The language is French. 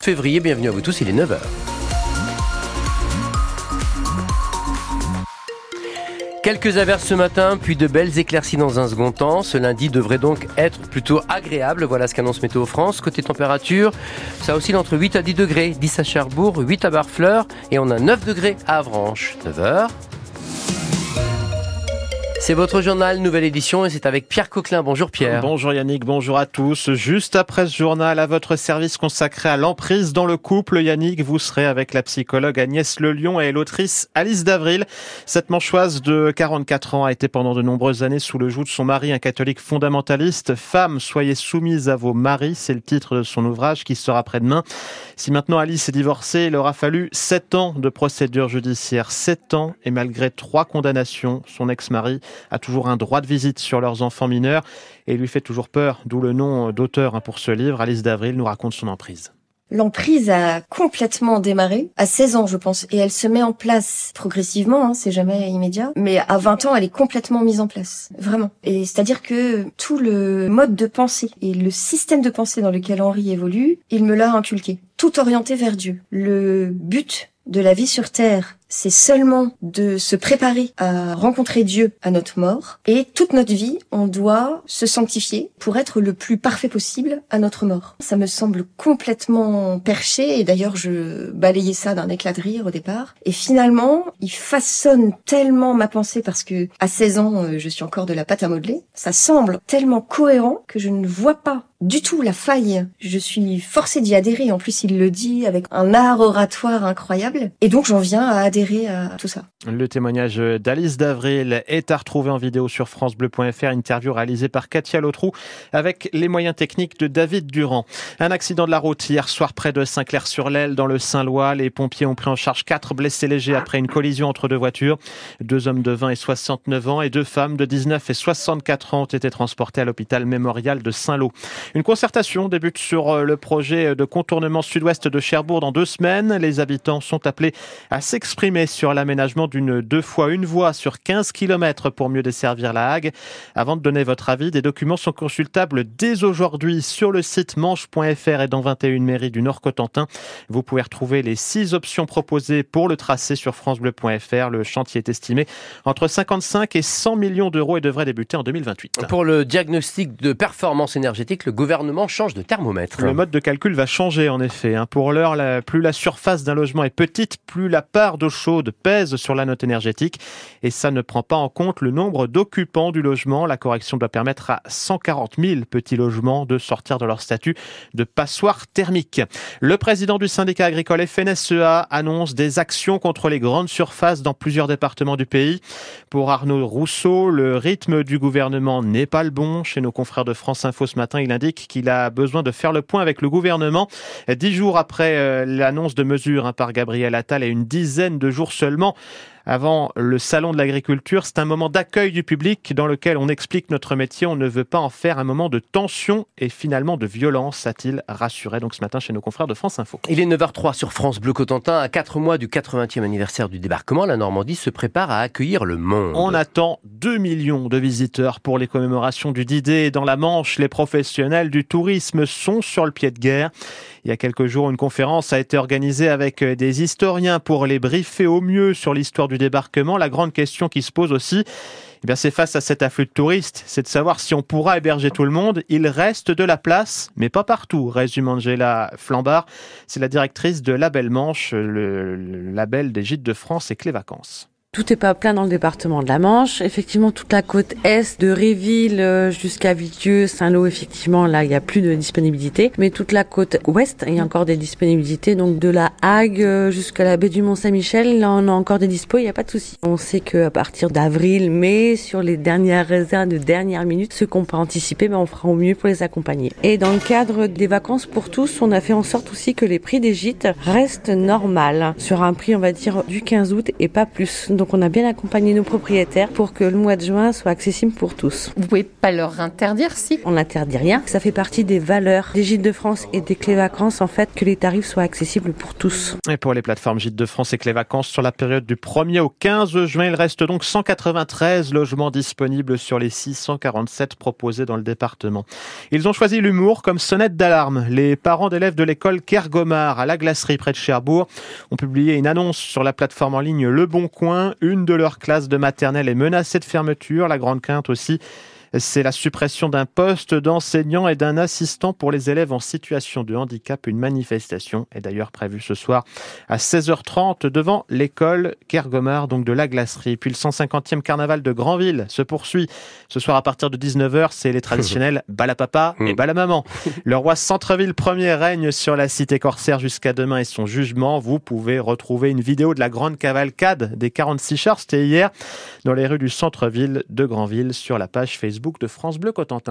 février. Bienvenue à vous tous, il est 9h. Quelques averses ce matin, puis de belles éclaircies dans un second temps. Ce lundi devrait donc être plutôt agréable. Voilà ce qu'annonce Météo France. Côté température, ça oscille entre 8 à 10 degrés. 10 à Cherbourg, 8 à Barfleur et on a 9 degrés à Avranches. 9h. C'est votre journal, nouvelle édition, et c'est avec Pierre Coquelin. Bonjour Pierre. Bonjour Yannick, bonjour à tous. Juste après ce journal, à votre service consacré à l'emprise dans le couple, Yannick, vous serez avec la psychologue Agnès Lelion et l'autrice Alice Davril. Cette manchoise de 44 ans a été pendant de nombreuses années sous le joug de son mari, un catholique fondamentaliste. Femme, soyez soumise à vos maris, c'est le titre de son ouvrage qui sera après-demain. Si maintenant Alice est divorcée, il aura fallu 7 ans de procédure judiciaire. 7 ans, et malgré trois condamnations, son ex-mari a toujours un droit de visite sur leurs enfants mineurs et lui fait toujours peur, d'où le nom d'auteur hein, pour ce livre. Alice d'Avril nous raconte son emprise. L'emprise a complètement démarré à 16 ans, je pense, et elle se met en place progressivement, hein, c'est jamais immédiat, mais à 20 ans, elle est complètement mise en place, vraiment. Et c'est-à-dire que tout le mode de pensée et le système de pensée dans lequel Henri évolue, il me l'a inculqué, tout orienté vers Dieu. Le but de la vie sur Terre, c'est seulement de se préparer à rencontrer Dieu à notre mort. Et toute notre vie, on doit se sanctifier pour être le plus parfait possible à notre mort. Ça me semble complètement perché. Et d'ailleurs, je balayais ça d'un éclat de rire au départ. Et finalement, il façonne tellement ma pensée parce que à 16 ans, euh, je suis encore de la pâte à modeler. Ça semble tellement cohérent que je ne vois pas du tout la faille. Je suis forcée d'y adhérer. En plus, il le dit avec un art oratoire incroyable. Et donc, j'en viens à adhérer ça. Le témoignage d'Alice d'Avril est à retrouver en vidéo sur francebleu.fr. Interview réalisée par Katia Lotrou avec les moyens techniques de David Durand. Un accident de la route hier soir près de Saint-Clair-sur-l'Aile dans le Saint-Lois. Les pompiers ont pris en charge quatre blessés légers après une collision entre deux voitures. Deux hommes de 20 et 69 ans et deux femmes de 19 et 64 ans ont été transportés à l'hôpital mémorial de Saint-Lô. Une concertation débute sur euh, le projet de contournement sud-ouest de Cherbourg dans deux semaines. Les habitants sont appelés à s'exprimer sur l'aménagement d'une deux fois une voie sur 15 km pour mieux desservir la Hague. Avant de donner votre avis, des documents sont consultables dès aujourd'hui sur le site manche.fr et dans 21 mairies du Nord-Cotentin. Vous pouvez retrouver les six options proposées pour le tracé sur francebleu.fr. Le chantier est estimé entre 55 et 100 millions d'euros et devrait débuter en 2028. Pour le diagnostic de performance énergétique, le gouvernement change de thermomètre. Le mode de calcul va changer en effet. Hein. Pour l'heure, plus la surface d'un logement est petite, plus la part d'eau chaude pèse sur la note énergétique. Et ça ne prend pas en compte le nombre d'occupants du logement. La correction doit permettre à 140 000 petits logements de sortir de leur statut de passoire thermique. Le président du syndicat agricole FNSEA annonce des actions contre les grandes surfaces dans plusieurs départements du pays. Pour Arnaud Rousseau, le rythme du gouvernement n'est pas le bon. Chez nos confrères de France Info ce matin, il indique qu'il a besoin de faire le point avec le gouvernement. Dix jours après euh, l'annonce de mesures hein, par Gabriel Attal et une dizaine de jours seulement avant le salon de l'agriculture. C'est un moment d'accueil du public dans lequel on explique notre métier. On ne veut pas en faire un moment de tension et finalement de violence, a-t-il rassuré donc ce matin chez nos confrères de France Info. Il est 9h03 sur France Bleu Cotentin. À 4 mois du 80e anniversaire du débarquement, la Normandie se prépare à accueillir le monde. On attend 2 millions de visiteurs pour les commémorations du D-Day. Dans la Manche, les professionnels du tourisme sont sur le pied de guerre. Il y a quelques jours, une conférence a été organisée avec des historiens pour les briefer au mieux sur l'histoire du débarquement, la grande question qui se pose aussi, eh c'est face à cet afflux de touristes, c'est de savoir si on pourra héberger tout le monde. Il reste de la place, mais pas partout, résume Angela Flambard. C'est la directrice de La Belle Manche, le label des gîtes de France et Clé Vacances. Tout n'est pas plein dans le département de la Manche. Effectivement, toute la côte est de Réville euh, jusqu'à Vitieux, Saint-Lô, effectivement, là, il n'y a plus de disponibilité. Mais toute la côte ouest, il y a encore des disponibilités. Donc, de la Hague euh, jusqu'à la baie du Mont-Saint-Michel, là, on a encore des dispos, il n'y a pas de souci. On sait qu'à partir d'avril, mai, sur les dernières réserves de dernière minute, ce qu'on peut anticiper, ben, on fera au mieux pour les accompagner. Et dans le cadre des vacances pour tous, on a fait en sorte aussi que les prix des gîtes restent normales. Sur un prix, on va dire, du 15 août et pas plus Donc on a bien accompagné nos propriétaires pour que le mois de juin soit accessible pour tous. Vous pouvez pas leur interdire si On n'interdit rien. Ça fait partie des valeurs des Gilles de France et des clés vacances en fait que les tarifs soient accessibles pour tous. Et pour les plateformes Gîtes de France et Clés Vacances sur la période du 1er au 15 juin, il reste donc 193 logements disponibles sur les 647 proposés dans le département. Ils ont choisi l'humour comme sonnette d'alarme. Les parents d'élèves de l'école Kergomar à la glacerie près de Cherbourg ont publié une annonce sur la plateforme en ligne Le Bon Coin. Une de leurs classes de maternelle est menacée de fermeture. La Grande Quinte aussi. C'est la suppression d'un poste d'enseignant et d'un assistant pour les élèves en situation de handicap. Une manifestation est d'ailleurs prévue ce soir à 16h30 devant l'école Kergomar, donc de la glacerie. Puis le 150e carnaval de Granville se poursuit ce soir à partir de 19h. C'est les traditionnels Balapapa et Balamaman. Le roi Centreville premier règne sur la cité corsaire jusqu'à demain et son jugement. Vous pouvez retrouver une vidéo de la grande cavalcade des 46 chars. C'était hier dans les rues du centre-ville de Granville sur la page De France Bleu Cotentin.